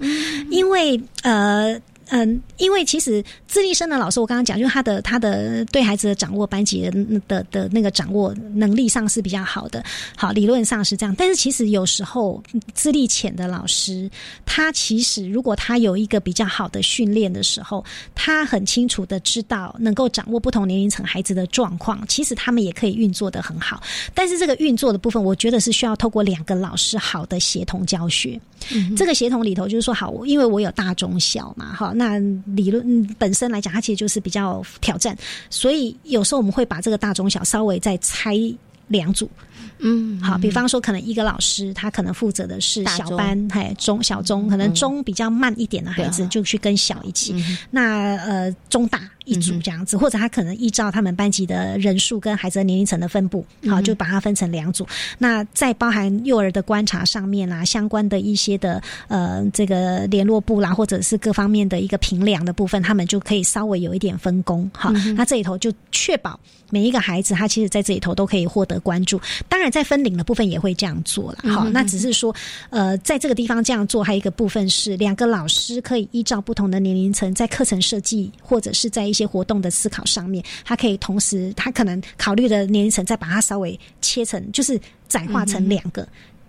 因为呃。嗯，因为其实自立生的老师，我刚刚讲，就是他的他的对孩子的掌握，班级的的的那个掌握能力上是比较好的。好，理论上是这样，但是其实有时候资历浅的老师，他其实如果他有一个比较好的训练的时候，他很清楚的知道能够掌握不同年龄层孩子的状况，其实他们也可以运作的很好。但是这个运作的部分，我觉得是需要透过两个老师好的协同教学。嗯这个协同里头就是说，好，因为我有大中小嘛，哈。那理论本身来讲，它其实就是比较挑战，所以有时候我们会把这个大中小稍微再拆两组。嗯，好，比方说，可能一个老师他可能负责的是小班，还中小中，可能中比较慢一点的孩子就去跟小一起。那呃，中大一组这样子，或者他可能依照他们班级的人数跟孩子的年龄层的分布，好，就把它分成两组。那在包含幼儿的观察上面啊，相关的一些的呃这个联络部啦，或者是各方面的一个评量的部分，他们就可以稍微有一点分工。好，那这里头就确保每一个孩子他其实在这里头都可以获得关注。当然。在分领的部分也会这样做了，好，那只是说，呃，在这个地方这样做，还有一个部分是两个老师可以依照不同的年龄层，在课程设计或者是在一些活动的思考上面，他可以同时，他可能考虑的年龄层再把它稍微切成，就是窄化成两个。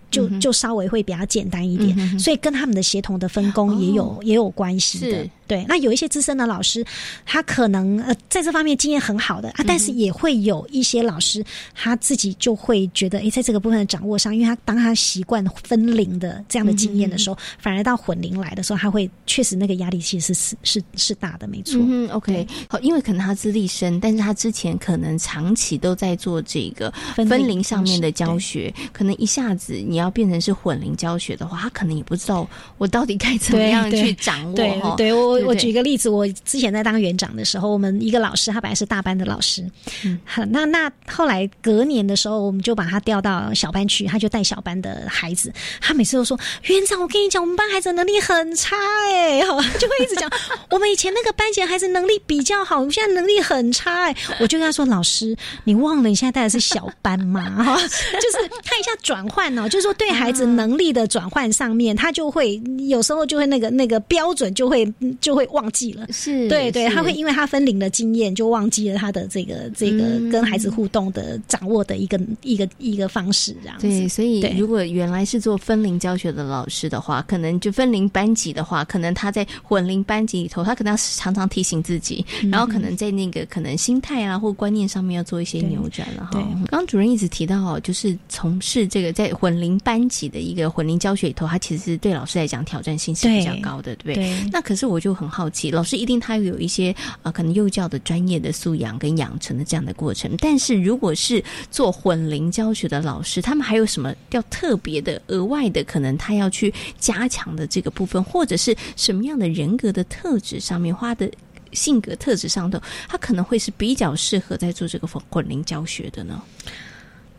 就就稍微会比较简单一点，所以跟他们的协同的分工也有也有关系的。对，那有一些资深的老师，他可能呃在这方面经验很好的啊，但是也会有一些老师他自己就会觉得，哎，在这个部分的掌握上，因为他当他习惯分龄的这样的经验的时候，反而到混龄来的时候，他会确实那个压力其实是是是大的，没错。嗯，OK，好，因为可能他资历深，但是他之前可能长期都在做这个分龄上面的教学，可能一下子你。要变成是混龄教学的话，他可能也不知道我到底该怎么样去掌握。对，对我我举个例子，我之前在当园长的时候，我们一个老师他本来是大班的老师，嗯，那那后来隔年的时候，我们就把他调到小班去，他就带小班的孩子。他每次都说：“园长，我跟你讲，我们班孩子能力很差，哎，好，就会一直讲我们以前那个班级孩子能力比较好，我们现在能力很差。”哎，我就跟他说：“老师，你忘了你现在带的是小班吗？哈，就是看一下转换哦，就是。”说对孩子能力的转换上面，他就会有时候就会那个那个标准就会就就会忘记了。是，对对，他会因为他分龄的经验，就忘记了他的这个这个嗯跟孩子互动的掌握的一个一个一个方式，这样子。对，所以如果原来是做分龄教学的老师的话，可能就分龄班级的话，可能他在混龄班级里头，他可能要常常提醒自己，嗯然后可能在那个可能心态啊或观念上面要做一些扭转了哈。对刚刚主任一直提到哦，就是从事这个在混龄班级的一个混龄教学里头，他其实对老师来讲挑战性是比较高的，对不对？对那可是我就很好奇，老师一定他有一些呃可能幼教的专业的素养跟养成的这样的过程，但是如果是做混龄教学的老师，他们还有什么要特别的、额外的，可能他要去加强的这个部分，或者是什么样的人格的特质上面，花的性格特质上头，他可能会是比较适合在做这个混混龄教学的呢？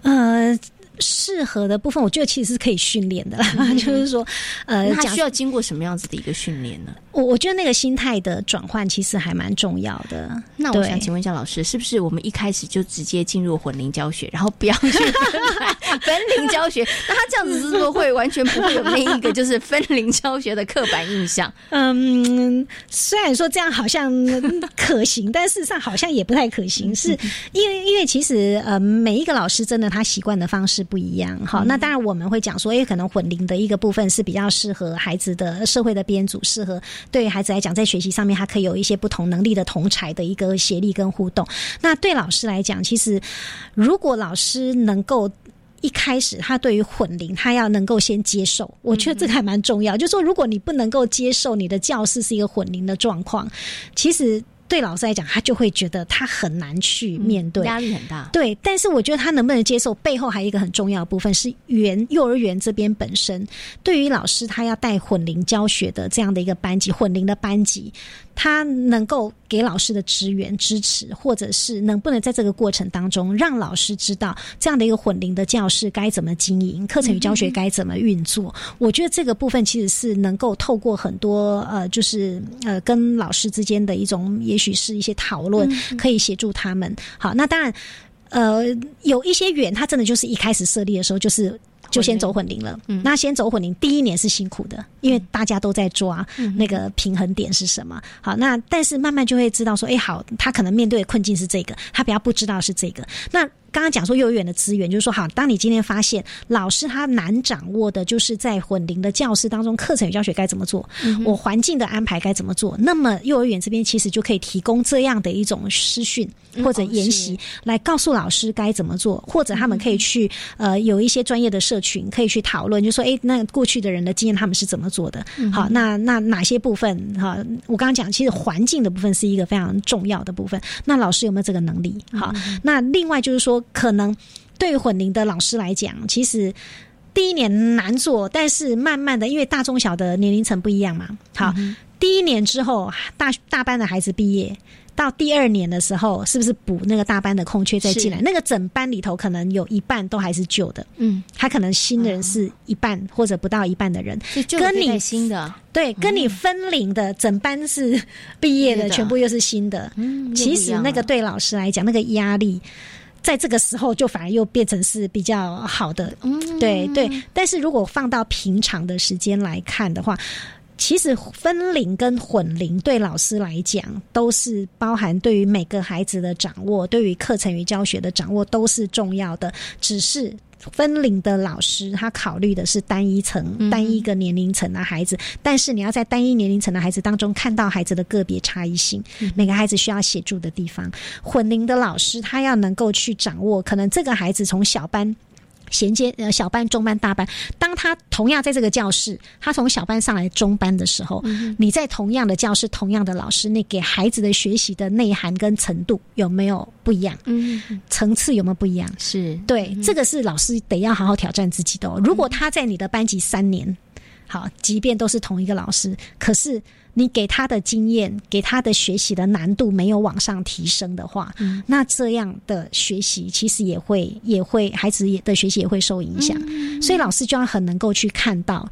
呃，适合的部分，我觉得其实是可以训练的啦。就是说，呃，他需要经过什么样子的一个训练呢？我我觉得那个心态的转换其实还蛮重要的。那我想请问一下老师，是不是我们一开始就直接进入混龄教学，然后不要去分分龄教学？那他这样子是不是会完全不会有那一个就是分龄教学的刻板印象？嗯，虽然说这样好像可行，但事实上好像也不太可行，是因为因为其实呃每一个老师真的他习惯的方式不一样。好，那当然我们会讲说，因为可能混龄的一个部分是比较适合孩子的社会的编组，适合对于孩子来讲，在学习上面他可以有一些不同能力的同才的一个协力跟互动。那对老师来讲，其实如果老师能够。一开始，他对于混龄，他要能够先接受，我觉得这个还蛮重要。就是说，如果你不能够接受你的教室是一个混龄的状况，其实对老师来讲，他就会觉得他很难去面对，压力很大。对，但是我觉得他能不能接受，背后还有一个很重要的部分是园幼儿园这边本身，对于老师他要带混龄教学的这样的一个班级，混龄的班级，他能够给老师的支援支持，或者是能不能在这个过程当中让老师知道这样的一个混龄的教室该怎么经营，课程与教学该怎么运作。我觉得这个部分其实是能够透过很多呃，就是呃跟老师之间的一种，也许是一些讨论，可以协助他们。好，那当然。呃，有一些远，他真的就是一开始设立的时候就是。就先走混龄了，嗯，那先走混龄，第一年是辛苦的，因为大家都在抓那个平衡点是什么。好，那但是慢慢就会知道说，哎，好，他可能面对的困境是这个，他比较不知道是这个。那刚刚讲说幼儿园的资源，就是说，好，当你今天发现老师他难掌握的，就是在混龄的教室当中，课程与教学该怎么做，我环境的安排该怎么做，那么幼儿园这边其实就可以提供这样的一种师训或者研习，来告诉老师该怎么做，或者他们可以去呃有一些专业的社群可以去讨论，就说，哎，那过去的人的经验他们是怎么做的？好，那那哪些部分哈？我刚刚讲，其实环境的部分是一个非常重要的部分。那老师有没有这个能力？好，那另外就是说。可能对于混龄的老师来讲，其实第一年难做，但是慢慢的，因为大中小的年龄层不一样嘛。好，第一年之后，大大班的孩子毕业，到第二年的时候，是不是补那个大班的空缺再进来？那个整班里头可能有一半都还是旧的，嗯，他可能新的人是一半或者不到一半的人，跟你新的。对，跟你分龄的整班是毕业的，全部又是新的。嗯，其实那个对老师来讲，那个压力。在这个时候，就反而又变成是比较好的，嗯，对对。但是如果放到平常的时间来看的话，其实分龄跟混龄对老师来讲，都是包含对于每个孩子的掌握，对于课程与教学的掌握都是重要的，只是。分龄的老师，他考虑的是单一层、嗯单一个年龄层的孩子，但是你要在单一年龄层的孩子当中看到孩子的个别差异性，嗯每个孩子需要协助的地方。混龄的老师，他要能够去掌握，可能这个孩子从小班。衔接呃小班、中班、大班，当他同样在这个教室，他从小班上来中班的时候，嗯你在同样的教室、同样的老师，你给孩子的学习的内涵跟程度有没有不一样？嗯，层次有没有不一样？是对，这个是老师得要好好挑战自己的哦。如果他在你的班级三年，好，即便都是同一个老师，可是你给他的经验、给他的学习的难度没有往上提升的话，嗯那这样的学习其实也会也会孩子也的学习也会受影响。所以老师就要很能够去看到。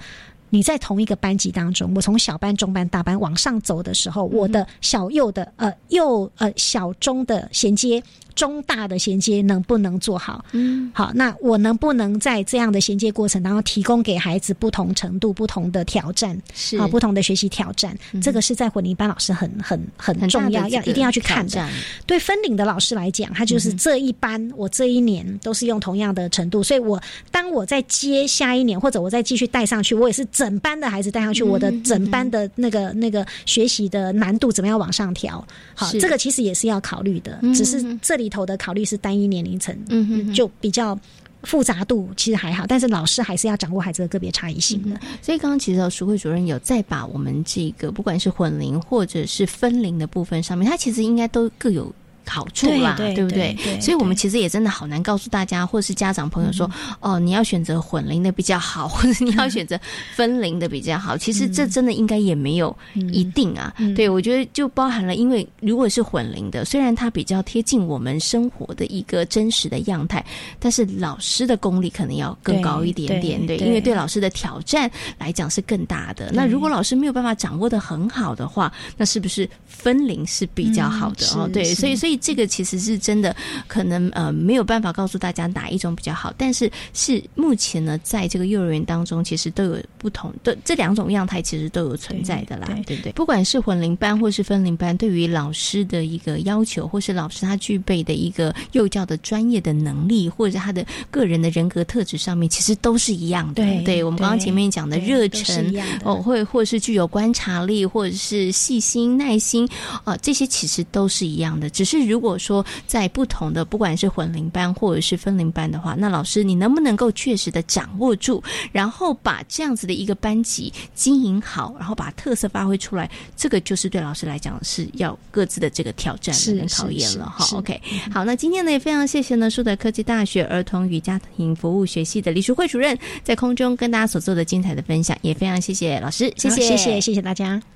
你在同一个班级当中，我从小班、中班、大班往上走的时候，我的小幼的呃幼呃小中的衔接，中大的衔接能不能做好？嗯，好，那我能不能在这样的衔接过程当中提供给孩子不同程度、不同的挑战，是啊，不同的学习挑战？这个是在混龄班老师很很很重要，要一定要去看的。对分龄的老师来讲，他就是这一班我这一年都是用同样的程度，所以我当我在接下一年或者我再继续带上去，我也是整班的孩子带上去，我的整班的那个那个学习的难度怎么样往上调？好，这个其实也是要考虑的，只是这里头的考虑是单一年龄层，嗯哼就比较复杂度其实还好，但是老师还是要掌握孩子的个别差异性的。所以刚刚其实淑慧主任有再把我们这个不管是混龄或者是分龄的部分上面，它其实应该都各有。好处啦，对不对？所以，我们其实也真的好难告诉大家，或是家长朋友说，哦，你要选择混龄的比较好，或者你要选择分龄的比较好。其实这真的应该也没有一定啊。对，我觉得就包含了，因为如果是混龄的，虽然它比较贴近我们生活的一个真实的样态，但是老师的功力可能要更高一点点。对，因为对老师的挑战来讲是更大的。那如果老师没有办法掌握的很好的话，那是不是分龄是比较好的哦？对，所以，所以。这个其实是真的，可能呃没有办法告诉大家哪一种比较好，但是是目前呢，在这个幼儿园当中，其实都有不同的这两种样态，其实都有存在的啦，对不对？不管是混龄班或是分龄班，对于老师的一个要求，或是老师他具备的一个幼教的专业的能力，或者他的个人的人格特质上面，其实都是一样的。对，我们刚刚前面讲的热忱哦，或或是具有观察力，或者是细心耐心啊，这些其实都是一样的，只是。如果说在不同的不管是混龄班或者是分龄班的话，那老师你能不能够确实的掌握住，然后把这样子的一个班级经营好，然后把特色发挥出来，这个就是对老师来讲是要各自的这个挑战跟考验了哈。OK，好，那今天呢也非常谢谢呢树德科技大学儿童与家庭服务学系的李淑慧主任在空中跟大家所做的精彩的分享，也非常谢谢老师，谢谢谢谢谢谢大家。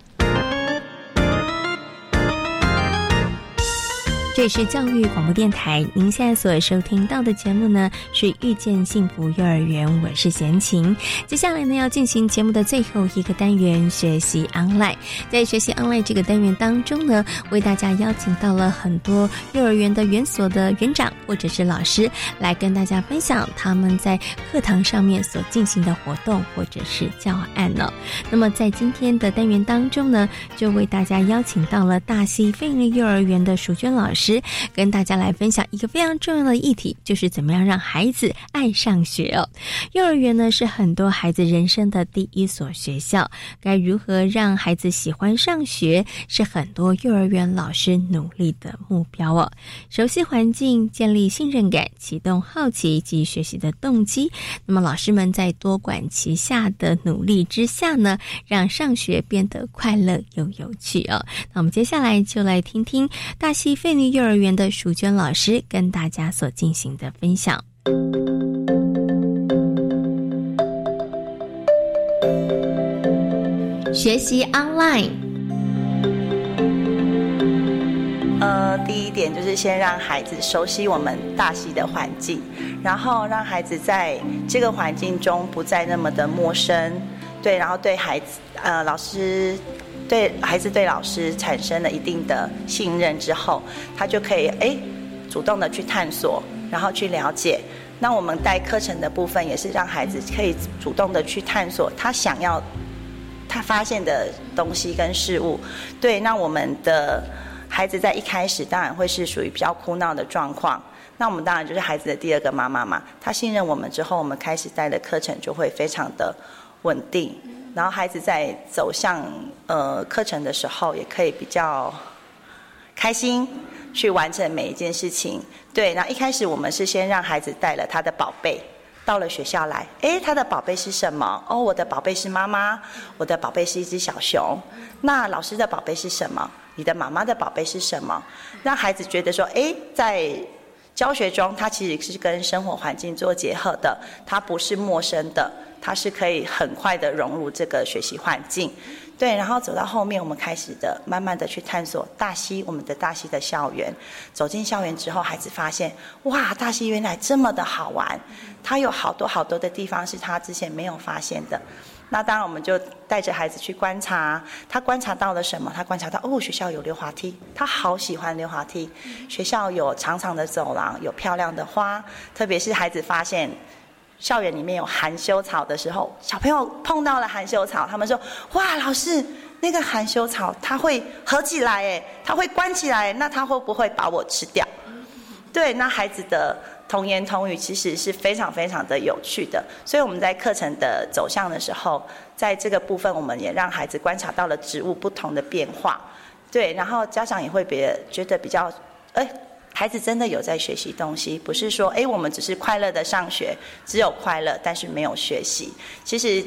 这里是教育广播电台，您现在所收听到的节目呢是遇见幸福幼儿园，我是贤琴。接下来呢要进行节目的最后一个单元——学习 online。在学习 online 这个单元当中呢，为大家邀请到了很多幼儿园的园所的园长或者是老师，来跟大家分享他们在课堂上面所进行的活动或者是教案呢。那么在今天的单元当中呢，就为大家邀请到了大溪飞利幼儿园的淑娟老师。跟大家来分享一个非常重要的议题，就是怎么样让孩子爱上学哦。幼儿园呢是很多孩子人生的第一所学校，该如何让孩子喜欢上学，是很多幼儿园老师努力的目标哦。熟悉环境，建立信任感，启动好奇及学习的动机。那么老师们在多管齐下的努力之下呢，让上学变得快乐又有趣哦。那我们接下来就来听听大西费幼儿园的淑娟老师跟大家所进行的分享。学习 online，呃，第一点就是先让孩子熟悉我们大溪的环境，然后让孩子在这个环境中不再那么的陌生，对，然后对孩子，呃，老师。对孩子对老师产生了一定的信任之后，他就可以哎主动的去探索，然后去了解。那我们带课程的部分也是让孩子可以主动的去探索他想要他发现的东西跟事物。对，那我们的孩子在一开始当然会是属于比较哭闹的状况。那我们当然就是孩子的第二个妈妈嘛。他信任我们之后，我们开始带的课程就会非常的稳定。然后孩子在走向呃课程的时候，也可以比较开心去完成每一件事情。对，那一开始我们是先让孩子带了他的宝贝到了学校来。诶，他的宝贝是什么？哦，我的宝贝是妈妈，我的宝贝是一只小熊。那老师的宝贝是什么？你的妈妈的宝贝是什么？让孩子觉得说，诶，在教学中，它其实是跟生活环境做结合的，它不是陌生的。它是可以很快的融入这个学习环境，对，然后走到后面，我们开始的慢慢的去探索大溪，我们的大溪的校园。走进校园之后，孩子发现，哇，大溪原来这么的好玩，它有好多好多的地方是他之前没有发现的。那当然，我们就带着孩子去观察，他观察到了什么？他观察到哦，学校有溜滑梯，他好喜欢溜滑梯。学校有长长的走廊，有漂亮的花，特别是孩子发现校园里面有含羞草的时候，小朋友碰到了含羞草，他们说：哇，老师，那个含羞草它会合起来，哎，它会关起来，那它会不会把我吃掉？对，那孩子的。童言童语其实是非常非常的有趣的，所以我们在课程的走向的时候，在这个部分我们也让孩子观察到了植物不同的变化，对，然后家长也会别觉得比较，哎，孩子真的有在学习东西，不是说哎我们只是快乐的上学，只有快乐但是没有学习，其实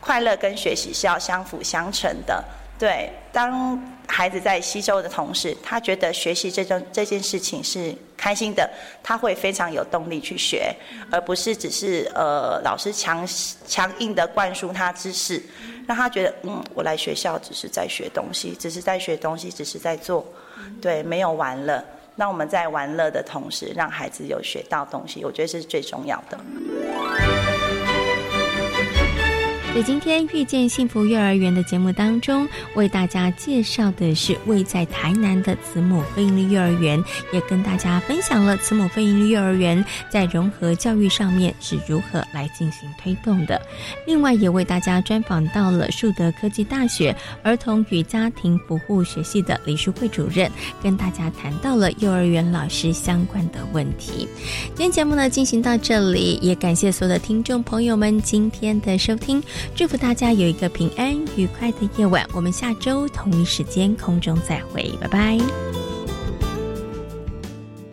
快乐跟学习是要相辅相成的。对，当孩子在吸收的同时，他觉得学习这种这件事情是开心的，他会非常有动力去学，而不是只是呃老师强强硬的灌输他知识，让他觉得嗯我来学校只是在学东西，只是在学东西，只是在做，对，没有玩乐。那我们在玩乐的同时，让孩子有学到东西，我觉得这是最重要的。在今天遇见幸福幼儿园的节目当中，为大家介绍的是位在台南的慈母非营利幼儿园，也跟大家分享了慈母非营利幼儿园在融合教育上面是如何来进行推动的。另外，也为大家专访到了树德科技大学儿童与家庭服务学系的李淑慧主任，跟大家谈到了幼儿园老师相关的问题。今天节目呢进行到这里，也感谢所有的听众朋友们今天的收听。祝福大家有一个平安愉快的夜晚，我们下周同一时间空中再会，拜拜。